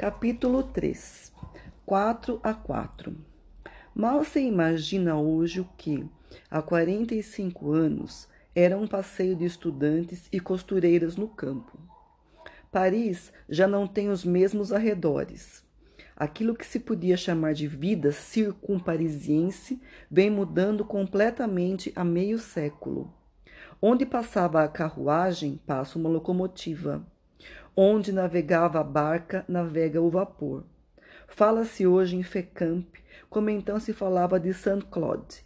Capítulo 3 4 a 4 Mal se imagina hoje o que, há 45 anos, era um passeio de estudantes e costureiras no campo. Paris já não tem os mesmos arredores. Aquilo que se podia chamar de vida circumparisiense vem mudando completamente há meio século. Onde passava a carruagem, passa uma locomotiva. Onde navegava a barca, navega o vapor. Fala-se hoje em Fécamp, como então se falava de Saint-Claude.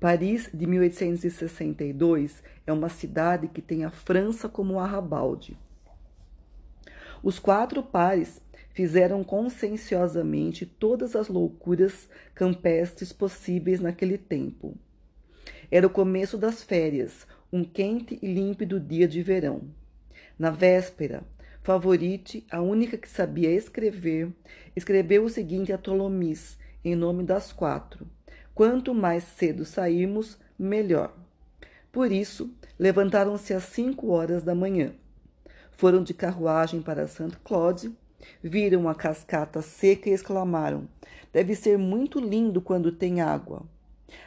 Paris, de 1862, é uma cidade que tem a França como arrabalde. Os quatro pares fizeram conscienciosamente todas as loucuras campestres possíveis naquele tempo. Era o começo das férias, um quente e límpido dia de verão. Na véspera, Favorite, a única que sabia escrever, escreveu o seguinte a Tolomis, em nome das quatro: Quanto mais cedo sairmos, melhor. Por isso, levantaram-se às cinco horas da manhã. Foram de carruagem para Saint Claude, viram a cascata seca e exclamaram: Deve ser muito lindo quando tem água.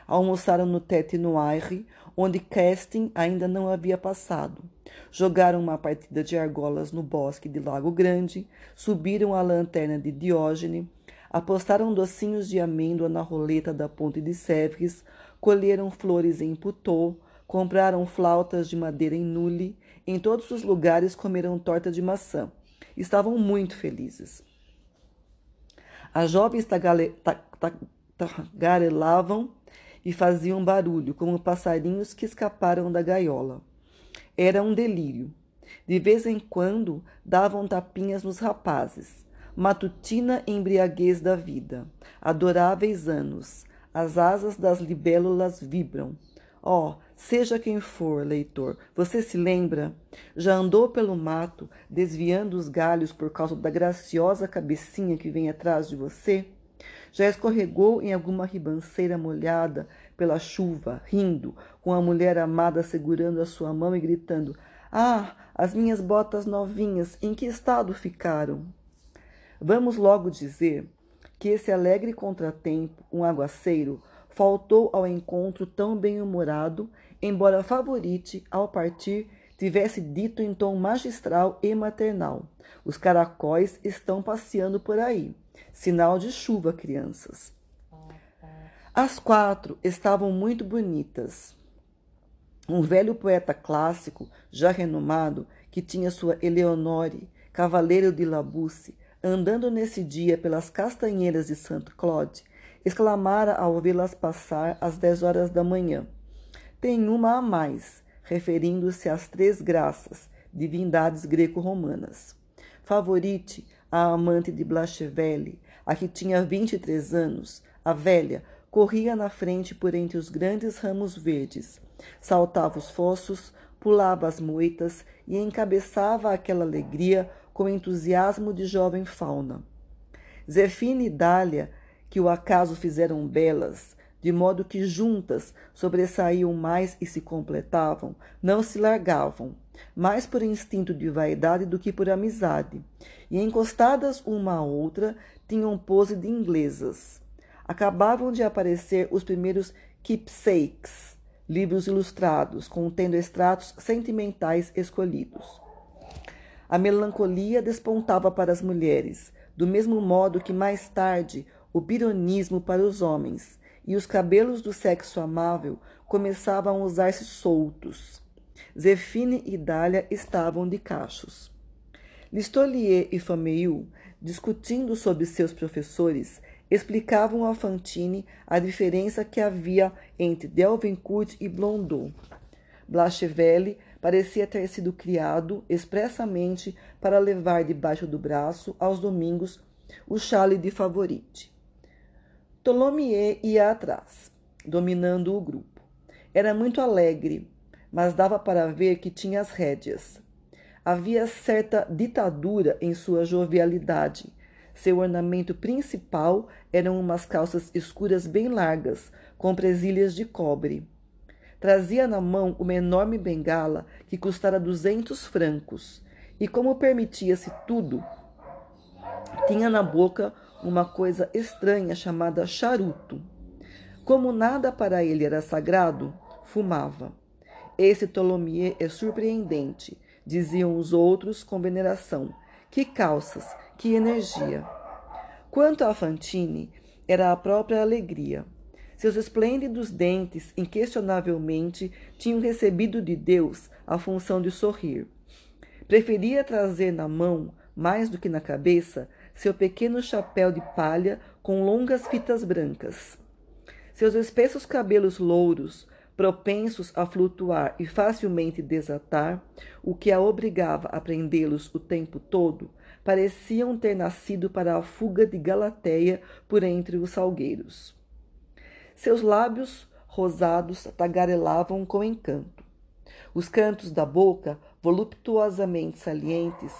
Almoçaram no Tete Noire, onde Casting ainda não havia passado. Jogaram uma partida de argolas no bosque de Lago Grande, subiram a lanterna de Diógene, apostaram docinhos de amêndoa na roleta da ponte de Sèvres, colheram flores em Putot, compraram flautas de madeira em Nule, em todos os lugares comeram torta de maçã. Estavam muito felizes. As jovens tagarelavam e faziam barulho, como passarinhos que escaparam da gaiola. Era um delírio. De vez em quando davam tapinhas nos rapazes. Matutina embriaguez da vida. Adoráveis anos. As asas das libélulas vibram. Oh, seja quem for, leitor, você se lembra? Já andou pelo mato, desviando os galhos por causa da graciosa cabecinha que vem atrás de você? Já escorregou em alguma ribanceira molhada pela chuva, rindo, com a mulher amada segurando a sua mão e gritando: Ah, as minhas botas novinhas, em que estado ficaram? Vamos logo dizer que esse alegre contratempo, um aguaceiro, faltou ao encontro tão bem-humorado, embora Favorite, ao partir, tivesse dito em tom magistral e maternal: Os caracóis estão passeando por aí. Sinal de chuva, crianças. As quatro estavam muito bonitas. Um velho poeta clássico, já renomado, que tinha sua Eleonore, cavaleiro de Labusse, andando nesse dia pelas castanheiras de Saint Claude, exclamara ao vê-las passar às dez horas da manhã. Tem uma a mais, referindo-se às três graças, divindades greco-romanas. Favorite, a amante de Blachevelle, a que tinha vinte e três anos, a velha, corria na frente por entre os grandes ramos verdes, saltava os fossos, pulava as moitas e encabeçava aquela alegria com entusiasmo de jovem fauna. Zefina e Dália que o acaso fizeram belas, de modo que juntas sobressaíam mais e se completavam, não se largavam, mais por instinto de vaidade do que por amizade, e encostadas uma à outra tinham pose de inglesas. Acabavam de aparecer os primeiros keepsakes, livros ilustrados, contendo extratos sentimentais escolhidos. A melancolia despontava para as mulheres, do mesmo modo que mais tarde o bironismo para os homens, e os cabelos do sexo amável começavam a usar-se soltos. Zefine e Dália estavam de cachos. Listolier e Fameuil, discutindo sobre seus professores, explicavam a Fantine a diferença que havia entre Delvincourt e Blondeau. Blachevelle parecia ter sido criado expressamente para levar debaixo do braço, aos domingos, o chale de favorite. Tholomyès ia atrás, dominando o grupo. Era muito alegre, mas dava para ver que tinha as rédeas. Havia certa ditadura em sua jovialidade. Seu ornamento principal eram umas calças escuras bem largas, com presilhas de cobre. Trazia na mão uma enorme bengala que custara duzentos francos, e como permitia-se tudo, Tinha na boca uma coisa estranha chamada charuto. Como nada para ele era sagrado, fumava. Esse Tholomyès é surpreendente, diziam os outros com veneração. Que calças, que energia! Quanto a Fantine, era a própria alegria. Seus esplêndidos dentes, inquestionavelmente, tinham recebido de Deus a função de sorrir. Preferia trazer na mão, mais do que na cabeça, seu pequeno chapéu de palha com longas fitas brancas. Seus espessos cabelos louros, propensos a flutuar e facilmente desatar, o que a obrigava a prendê-los o tempo todo, pareciam ter nascido para a fuga de Galateia por entre os salgueiros. Seus lábios rosados tagarelavam com encanto. Os cantos da boca, voluptuosamente salientes,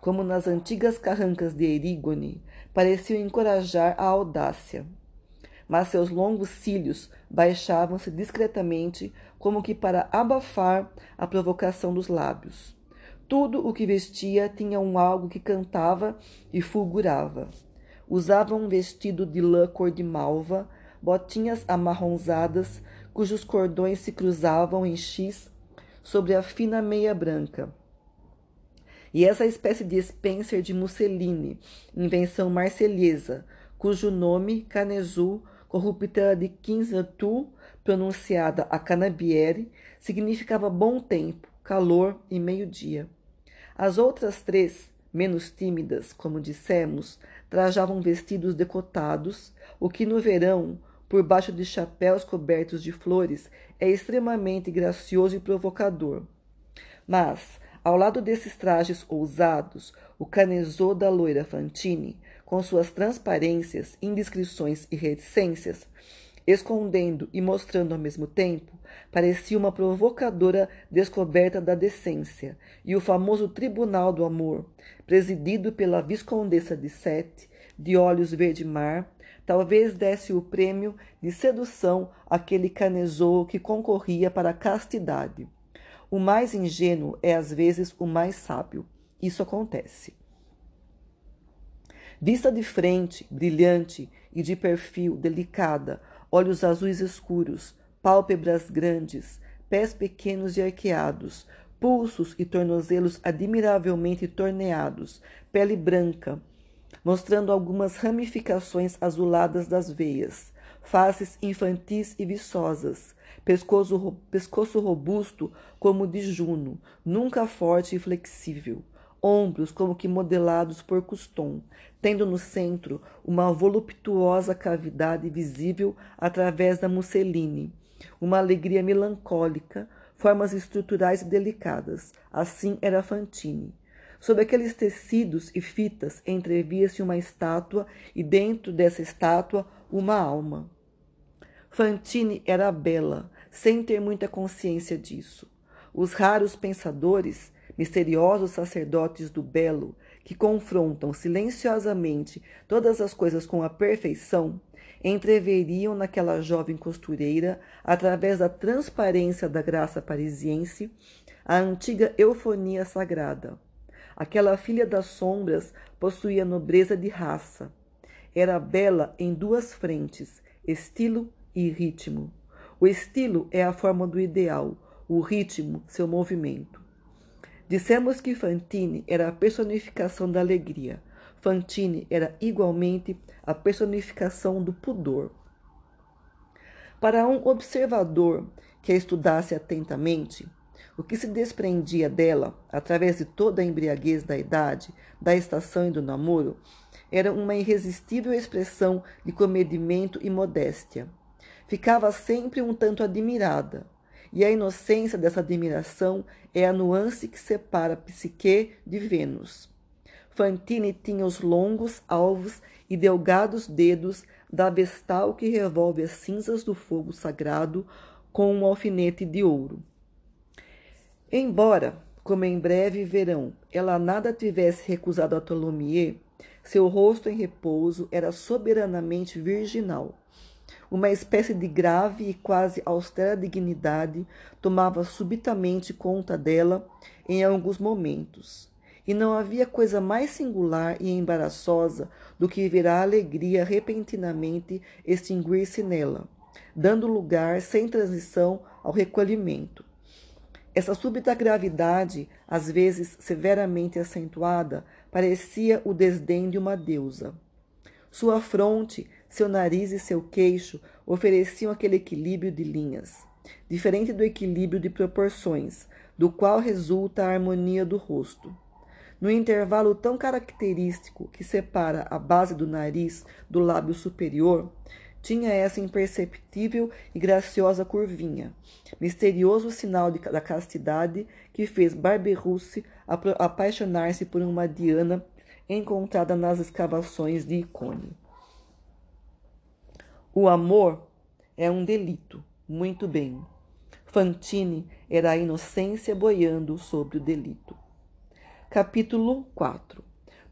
como nas antigas carrancas de Erígone, pareciam encorajar a audácia. Mas seus longos cílios baixavam-se discretamente, como que para abafar a provocação dos lábios. Tudo o que vestia tinha um algo que cantava e fulgurava. Usava um vestido de lã cor de malva, botinhas amarronzadas, cujos cordões se cruzavam em X sobre a fina meia branca. E essa espécie de Spencer de Musseline, invenção marselhesa, cujo nome, Canezu, corruptela de Quinzatu, pronunciada a Canabiere, significava bom tempo, calor e meio-dia. As outras três, menos tímidas, como dissemos, trajavam vestidos decotados, o que no verão, por baixo de chapéus cobertos de flores, é extremamente gracioso e provocador. Mas, ao lado desses trajes ousados, o canezô da loira Fantine, com suas transparências, indiscrições e reticências, escondendo e mostrando ao mesmo tempo, parecia uma provocadora descoberta da decência, e o famoso Tribunal do Amor, presidido pela Viscondessa de Sete, de olhos verde-mar, talvez desse o prêmio de sedução àquele canezou que concorria para a castidade. O mais ingênuo é às vezes o mais sábio. Isso acontece. Vista de frente, brilhante e de perfil, delicada, olhos azuis escuros, pálpebras grandes, pés pequenos e arqueados, pulsos e tornozelos admiravelmente torneados, pele branca, mostrando algumas ramificações azuladas das veias, faces infantis e viçosas, pescoço, pescoço robusto como de Juno, nunca forte e flexível, ombros como que modelados por Custom, tendo no centro uma voluptuosa cavidade visível através da musseline, uma alegria melancólica, formas estruturais delicadas. Assim era Fantine. Sob aqueles tecidos e fitas entrevia-se uma estátua e dentro dessa estátua uma alma. Fantine era bela, sem ter muita consciência disso. Os raros pensadores misteriosos sacerdotes do belo, que confrontam silenciosamente todas as coisas com a perfeição, entreveriam naquela jovem costureira, através da transparência da graça parisiense, a antiga eufonia sagrada. Aquela filha das sombras possuía nobreza de raça. Era bela em duas frentes, estilo e ritmo. O estilo é a forma do ideal, o ritmo, seu movimento. Dissemos que Fantine era a personificação da alegria. Fantine era igualmente a personificação do pudor. Para um observador que a estudasse atentamente, o que se desprendia dela, através de toda a embriaguez da idade, da estação e do namoro, era uma irresistível expressão de comedimento e modéstia. Ficava sempre um tanto admirada, e a inocência dessa admiração é a nuance que separa Psique de Vênus. Fantine tinha os longos, alvos e delgados dedos da vestal que revolve as cinzas do fogo sagrado com um alfinete de ouro. Embora, como em breve verão, ela nada tivesse recusado a Tholomyès, seu rosto em repouso era soberanamente virginal. Uma espécie de grave e quase austera dignidade tomava subitamente conta dela em alguns momentos. e não havia coisa mais singular e embaraçosa do que ver a alegria repentinamente extinguir-se nela, dando lugar, sem transição, ao recolhimento. Essa súbita gravidade, às vezes severamente acentuada, parecia o desdém de uma deusa. Sua fronte, seu nariz e seu queixo ofereciam aquele equilíbrio de linhas, diferente do equilíbrio de proporções, do qual resulta a harmonia do rosto. No intervalo tão característico que separa a base do nariz do lábio superior, tinha essa imperceptível e graciosa curvinha, misterioso sinal de, da castidade que fez Barberousse apaixonar-se por uma Diana encontrada nas escavações de Icônio. O amor é um delito, muito bem. Fantine era a inocência boiando sobre o delito. Capítulo 4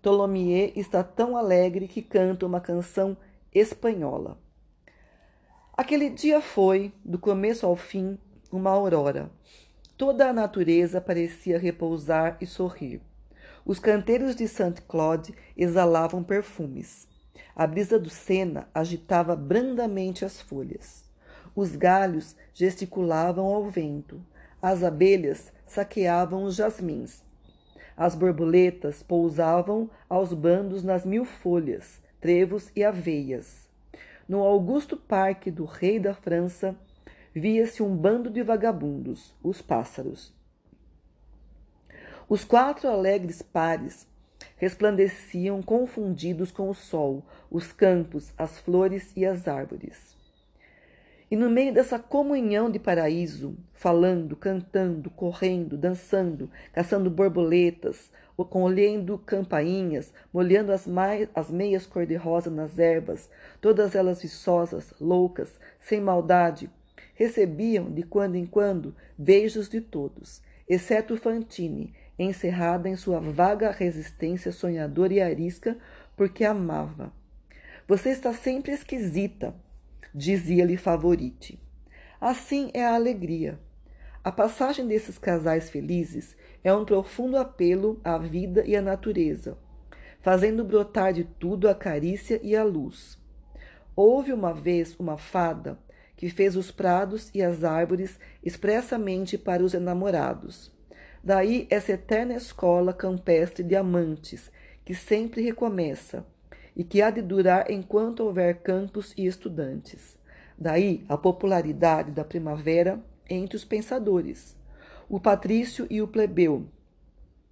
Tholomyès está tão alegre que canta uma canção espanhola. Aquele dia foi, do começo ao fim, uma aurora. Toda a natureza parecia repousar e sorrir. Os canteiros de Saint-Claude exalavam perfumes. A brisa do Sena agitava brandamente as folhas. Os galhos gesticulavam ao vento. As abelhas saqueavam os jasmins. As borboletas pousavam aos bandos nas mil folhas, trevos e aveias. No augusto parque do rei da França, via-se um bando de vagabundos, os pássaros. Os quatro alegres pares resplandeciam confundidos com o sol, os campos, as flores e as árvores. E no meio dessa comunhão de paraíso, falando, cantando, correndo, dançando, caçando borboletas, colhendo campainhas, molhando as, as meias cor-de-rosa nas ervas, todas elas viçosas, loucas, sem maldade, recebiam, de quando em quando, beijos de todos, exceto Fantine, encerrada em sua vaga resistência sonhadora e arisca, porque amava. Você está sempre esquisita, dizia-lhe Favorite. Assim é a alegria. A passagem desses casais felizes é um profundo apelo à vida e à natureza, fazendo brotar de tudo a carícia e a luz. Houve uma vez uma fada que fez os prados e as árvores expressamente para os enamorados. Daí essa eterna escola campestre de amantes, que sempre recomeça e que há de durar enquanto houver campos e estudantes. Daí a popularidade da primavera entre os pensadores, o patrício e o plebeu,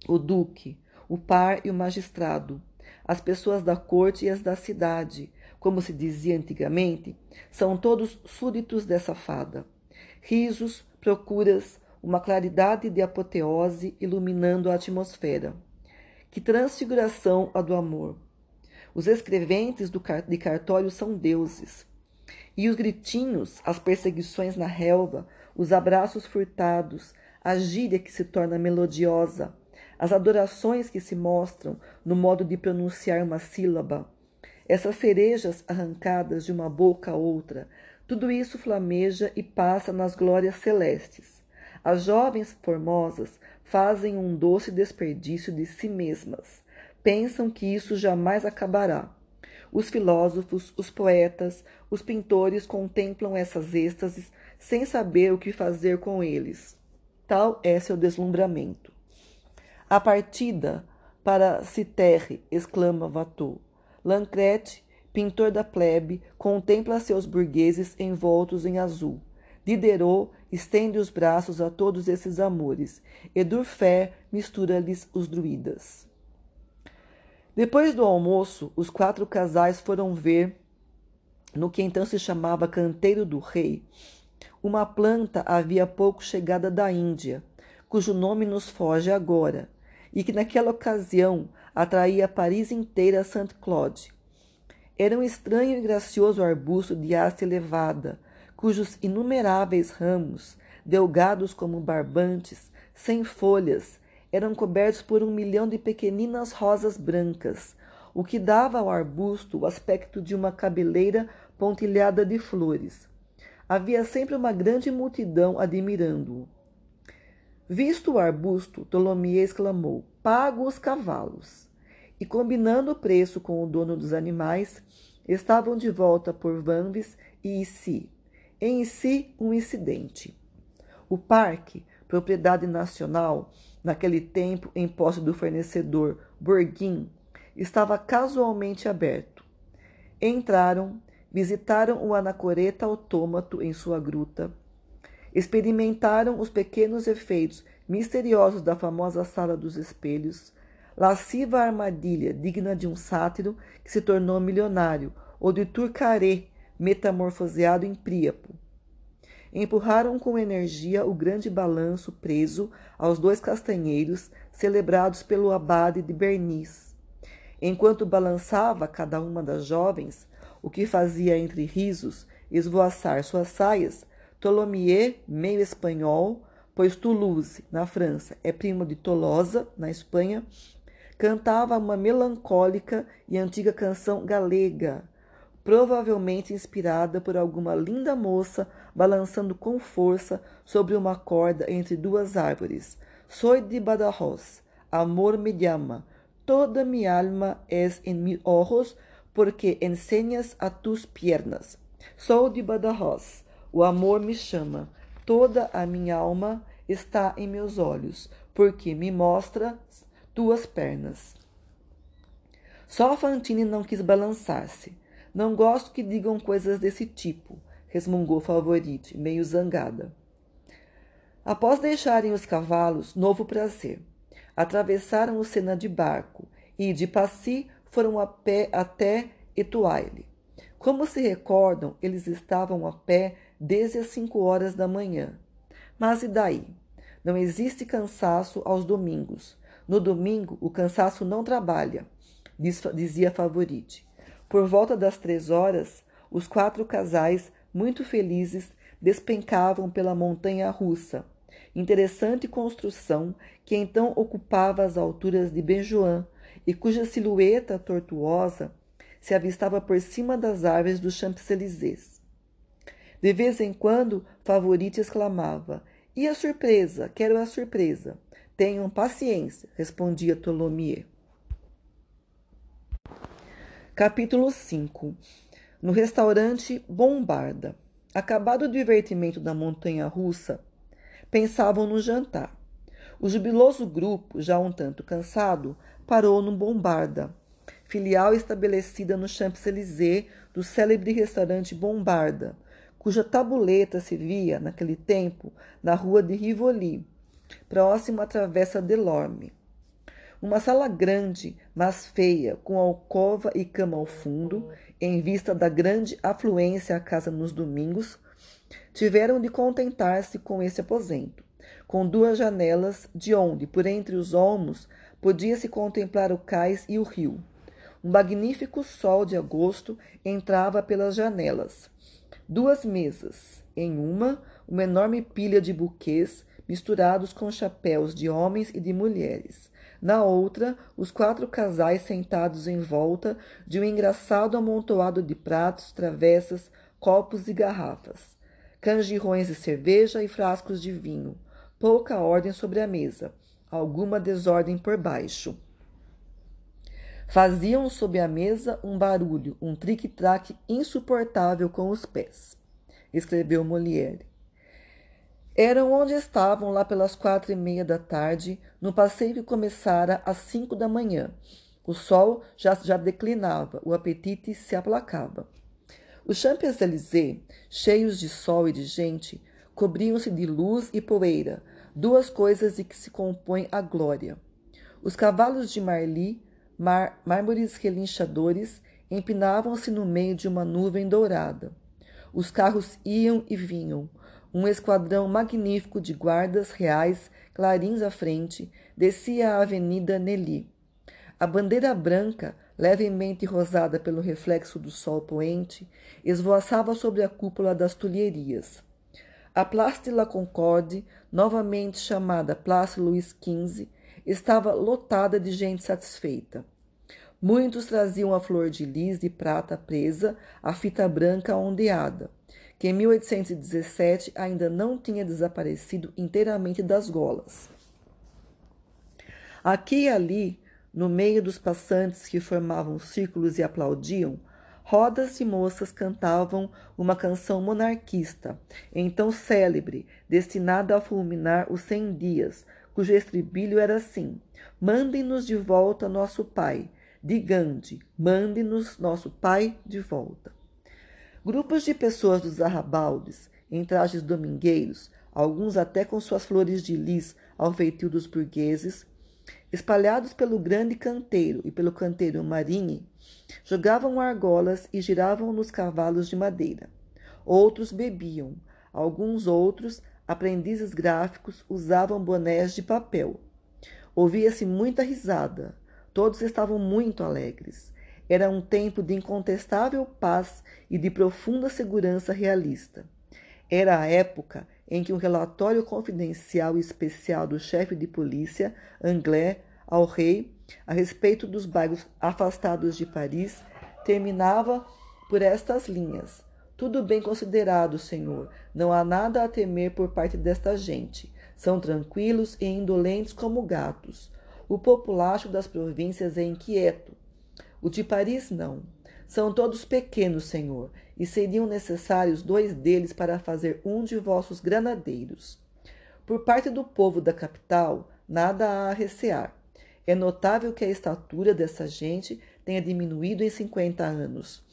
o duque, o par e o magistrado, as pessoas da corte e as da cidade, como se dizia antigamente, são todos súditos dessa fada. Risos, procuras, uma claridade de apoteose iluminando a atmosfera. Que transfiguração a do amor! Os escreventes de cartório são deuses. E os gritinhos, as perseguições na relva, os abraços furtados, a gíria que se torna melodiosa, as adorações que se mostram no modo de pronunciar uma sílaba, essas cerejas arrancadas de uma boca a outra, tudo isso flameja e passa nas glórias celestes. As jovens formosas fazem um doce desperdício de si mesmas pensam que isso jamais acabará. Os filósofos, os poetas, os pintores contemplam essas êxtases sem saber o que fazer com eles. Tal é seu deslumbramento. A partida para Citerre, exclama Watteau. Lancrete, pintor da plebe, contempla seus burgueses envoltos em azul. Diderot estende os braços a todos esses amores, e Durfer mistura-lhes os druidas. Depois do almoço, os quatro casais foram ver, no que então se chamava Canteiro do Rei, uma planta havia pouco chegada da Índia, cujo nome nos foge agora, e que naquela ocasião atraía Paris inteira a Saint-Claude. Era um estranho e gracioso arbusto de haste elevada, cujos inumeráveis ramos, delgados como barbantes, sem folhas, eram cobertos por um milhão de pequeninas rosas brancas, o que dava ao arbusto o aspecto de uma cabeleira pontilhada de flores. Havia sempre uma grande multidão admirando-o. Visto o arbusto, Tolomie exclamou: pago os cavalos. E combinando o preço com o dono dos animais, estavam de volta por Vanves e Issi. Em Issi, um incidente. O parque, propriedade nacional, naquele tempo em posse do fornecedor Borguin, estava casualmente aberto. Entraram, visitaram o anacoreta autômato em sua gruta, experimentaram os pequenos efeitos misteriosos da famosa sala dos espelhos, lasciva armadilha digna de um sátiro que se tornou milionário, ou de Turcaré, metamorfoseado em Príapo. Empurraram com energia o grande balanço preso aos dois castanheiros celebrados pelo abade de Bernice. Enquanto balançava cada uma das jovens, o que fazia entre risos esvoaçar suas saias, Tholomyès, meio espanhol, pois Toulouse, na França, é primo de Tolosa, na Espanha, cantava uma melancólica e antiga canção galega, provavelmente inspirada por alguma linda moça balançando com força sobre uma corda entre duas árvores. Soy de Badajoz, amor me llama, toda mi alma es en mis ojos, porque enseñas a tus piernas. Sou de Badajoz, o amor me chama, Toda a minha alma está em meus olhos, porque me mostra tuas pernas. Só Fantine não quis balançar-se. Não gosto que digam coisas desse tipo, resmungou Favorite, meio zangada. Após deixarem os cavalos, novo prazer. Atravessaram o Sena de barco e, de Passy, foram a pé até Etoile. Como se recordam, eles estavam a pé desde as cinco horas da manhã. Mas e daí? Não existe cansaço aos domingos. No domingo, o cansaço não trabalha, dizia Favorite. Por volta das três horas, os quatro casais, muito felizes, despencavam pela montanha russa, interessante construção que então ocupava as alturas de Benjoan e cuja silhueta tortuosa se avistava por cima das árvores dos Champs-Élysées. De vez em quando, Favorite exclamava: E a surpresa? Quero a surpresa. Tenham paciência, respondia Tholomyès. Capítulo 5 No restaurante Bombarda. Acabado o divertimento da montanha russa, pensavam no jantar. O jubiloso grupo, já um tanto cansado, parou no Bombarda, filial estabelecida no Champs-Élysées do célebre restaurante Bombarda, cuja tabuleta se via, naquele tempo, na rua de Rivoli, próximo à Travessa Delorme. Uma sala grande, mas feia, com alcova e cama ao fundo, em vista da grande afluência à casa nos domingos, tiveram de contentar-se com esse aposento, com duas janelas, de onde, por entre os olmos, podia-se contemplar o cais e o rio. Um magnífico sol de agosto entrava pelas janelas duas mesas. Em uma, uma enorme pilha de buquês misturados com chapéus de homens e de mulheres. Na outra, os quatro casais sentados em volta de um engraçado amontoado de pratos, travessas, copos e garrafas, canjirrões de cerveja e frascos de vinho. Pouca ordem sobre a mesa, alguma desordem por baixo. Faziam sob a mesa um barulho, um trique-traque insuportável com os pés, escreveu Molière. Eram onde estavam lá pelas quatro e meia da tarde, no passeio que começara às cinco da manhã. O sol já, já declinava, o apetite se aplacava. Os Champs-Élysées, cheios de sol e de gente, cobriam-se de luz e poeira, duas coisas de que se compõe a glória. Os cavalos de Marly Mar mármores relinchadores empinavam-se no meio de uma nuvem dourada. Os carros iam e vinham. Um esquadrão magnífico de guardas reais, clarins à frente, descia a Avenida Nelly. A bandeira branca, levemente rosada pelo reflexo do sol poente, esvoaçava sobre a cúpula das Tulherias. A Place de la Concorde, novamente chamada Place Louis XV, estava lotada de gente satisfeita. Muitos traziam a flor de lis de prata presa à fita branca ondeada, que em 1817 ainda não tinha desaparecido inteiramente das golas. Aqui e ali, no meio dos passantes que formavam círculos e aplaudiam, rodas de moças cantavam uma canção monarquista, então célebre, destinada a fulminar os cem dias, cujo estribilho era assim: Mandem-nos de volta nosso pai. De Gandhi, mande-nos nosso pai de volta. Grupos de pessoas dos arrabaldes, em trajes domingueiros, alguns até com suas flores de lis ao feitio dos burgueses, espalhados pelo grande canteiro e pelo canteiro marine, jogavam argolas e giravam nos cavalos de madeira. Outros bebiam, alguns outros, aprendizes gráficos, usavam bonés de papel. Ouvia-se muita risada. Todos estavam muito alegres. Era um tempo de incontestável paz e de profunda segurança realista. Era a época em que um relatório confidencial e especial do chefe de polícia, Anglais, ao rei, a respeito dos bairros afastados de Paris, terminava por estas linhas. Tudo bem considerado, senhor. Não há nada a temer por parte desta gente. São tranquilos e indolentes como gatos. O populacho das províncias é inquieto, o de Paris não. São todos pequenos, senhor, e seriam necessários dois deles para fazer um de vossos granadeiros. Por parte do povo da capital, nada há a recear. É notável que a estatura dessa gente tenha diminuído em cinquenta anos.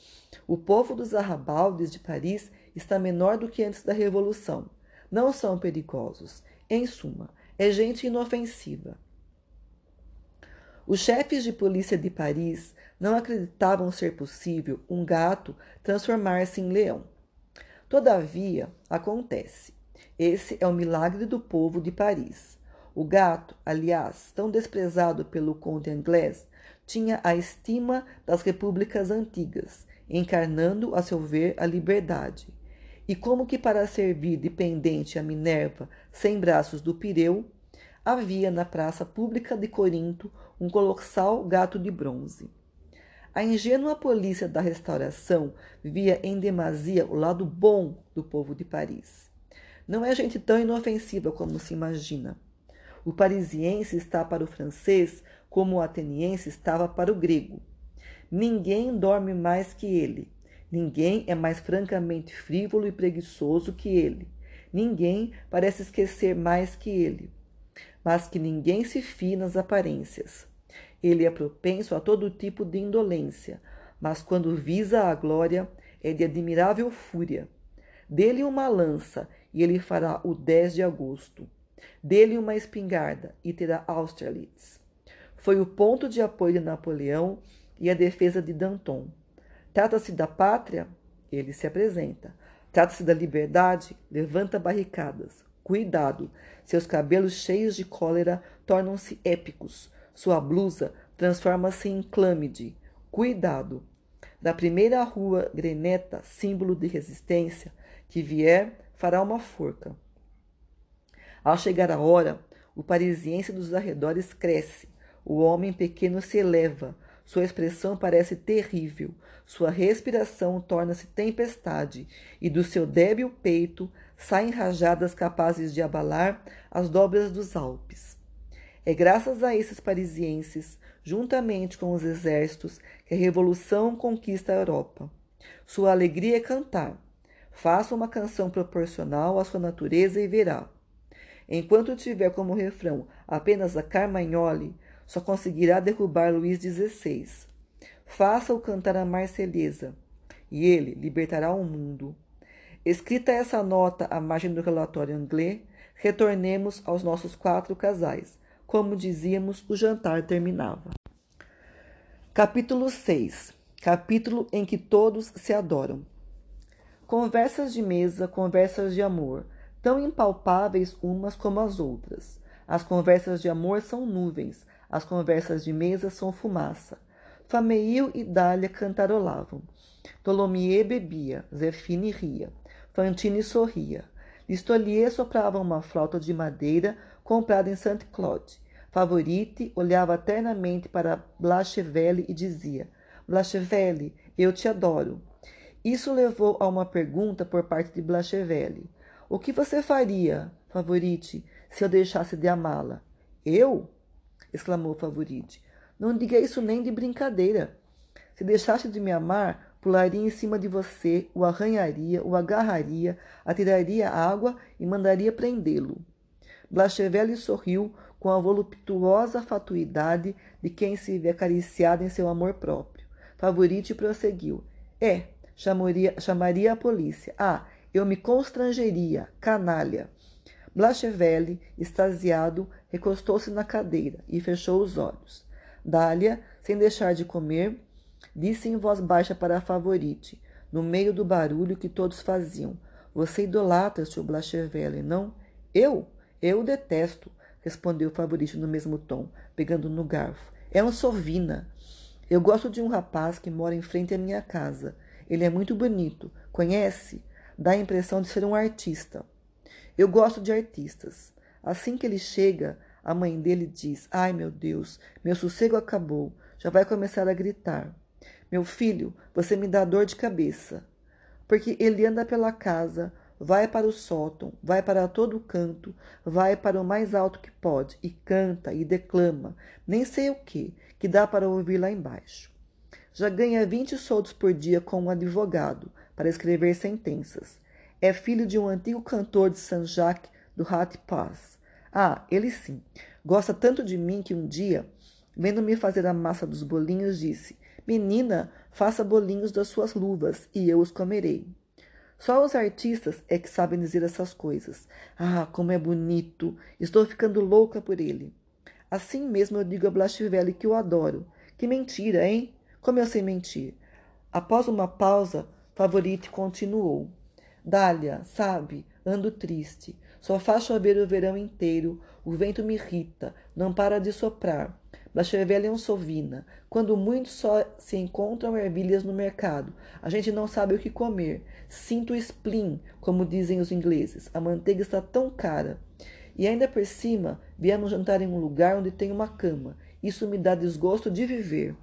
O povo dos arrabaldes de Paris está menor do que antes da Revolução. Não são perigosos. Em suma, é gente inofensiva. Os chefes de polícia de Paris não acreditavam ser possível um gato transformar-se em leão. Todavia, acontece. Esse é o milagre do povo de Paris. O gato, aliás, tão desprezado pelo conde inglês, tinha a estima das repúblicas antigas, encarnando, a seu ver, a liberdade. E como que para servir de pendente a Minerva sem braços do Pireu, havia na praça pública de Corinto um colossal gato de bronze. A ingênua polícia da restauração via em demasia o lado bom do povo de Paris. Não é gente tão inofensiva como se imagina. O parisiense está para o francês como o ateniense estava para o grego. Ninguém dorme mais que ele. Ninguém é mais francamente frívolo e preguiçoso que ele. Ninguém parece esquecer mais que ele mas que ninguém se fie nas aparências. Ele é propenso a todo tipo de indolência, mas quando visa a glória, é de admirável fúria. Dê-lhe uma lança, e ele fará o 10 de agosto. Dê-lhe uma espingarda, e terá Austerlitz. Foi o ponto de apoio de Napoleão e a defesa de Danton. Trata-se da pátria? Ele se apresenta. Trata-se da liberdade? Levanta barricadas. Cuidado! Seus cabelos cheios de cólera tornam-se épicos. Sua blusa transforma-se em clâmide. Cuidado! Da primeira rua greneta, símbolo de resistência, que vier, fará uma forca. Ao chegar a hora, o parisiense dos arredores cresce. O homem pequeno se eleva. Sua expressão parece terrível. Sua respiração torna-se tempestade, e do seu débil peito saem rajadas capazes de abalar as dobras dos Alpes. É graças a esses parisienses, juntamente com os exércitos, que a revolução conquista a Europa. Sua alegria é cantar. Faça uma canção proporcional à sua natureza e verá. Enquanto tiver como refrão apenas a Carmagnole, só conseguirá derrubar Luís XVI. Faça-o cantar a Marselhesa, e ele libertará o mundo. Escrita essa nota à margem do relatório inglês, retornemos aos nossos quatro casais. Como dizíamos, o jantar terminava. Capítulo 6 Capítulo em que todos se adoram. Conversas de mesa, conversas de amor, tão impalpáveis umas como as outras. As conversas de amor são nuvens, as conversas de mesa são fumaça. Fameil e Dália cantarolavam. Tholomyès bebia, Zefine ria. Fantine sorria. Listolier soprava uma flauta de madeira comprada em Saint-Claude. Favorite olhava eternamente para Blachevelle e dizia: Blachevelle, eu te adoro. Isso levou a uma pergunta por parte de Blachevelle. O que você faria, Favorite, se eu deixasse de amá-la? Eu? Exclamou Favorite. Não diga isso nem de brincadeira. Se deixasse de me amar, pularia em cima de você, o arranharia, o agarraria, atiraria água e mandaria prendê-lo. Blachevelle sorriu com a voluptuosa fatuidade de quem se vê acariciado em seu amor próprio. Favorite prosseguiu. É, chamaria, chamaria a polícia. Ah, eu me constrangeria, canalha. Blachevelle, extasiado, recostou-se na cadeira e fechou os olhos. Dália, sem deixar de comer, disse em voz baixa para a favorite, no meio do barulho que todos faziam: Você idolatra, Sr. Blachevelle, não? Eu? Eu detesto, respondeu o favorite no mesmo tom, pegando no garfo. É um sovina. Eu gosto de um rapaz que mora em frente à minha casa. Ele é muito bonito. Conhece? Dá a impressão de ser um artista. Eu gosto de artistas. Assim que ele chega, a mãe dele diz: Ai meu Deus, meu sossego acabou. Já vai começar a gritar. Meu filho, você me dá dor de cabeça. Porque ele anda pela casa, vai para o sótão, vai para todo canto, vai para o mais alto que pode e canta e declama, nem sei o que, que dá para ouvir lá embaixo. Já ganha 20 soldos por dia com um advogado para escrever sentenças. É filho de um antigo cantor de Saint-Jacques do Hat Pass. Ah, ele sim. Gosta tanto de mim que um dia, vendo-me fazer a massa dos bolinhos, disse: Menina, faça bolinhos das suas luvas e eu os comerei. Só os artistas é que sabem dizer essas coisas. Ah, como é bonito! Estou ficando louca por ele. Assim mesmo eu digo a Blachevelle que o adoro. Que mentira, hein? Como eu sei mentir? Após uma pausa, Favorite continuou. Dália, sabe, ando triste. Só faz chover o verão inteiro. O vento me irrita, não para de soprar. Blachevelle é um sovina. Quando muito só se encontram ervilhas no mercado. A gente não sabe o que comer. Sinto o spleen, como dizem os ingleses. A manteiga está tão cara. E ainda por cima, viemos jantar em um lugar onde tem uma cama. Isso me dá desgosto de viver.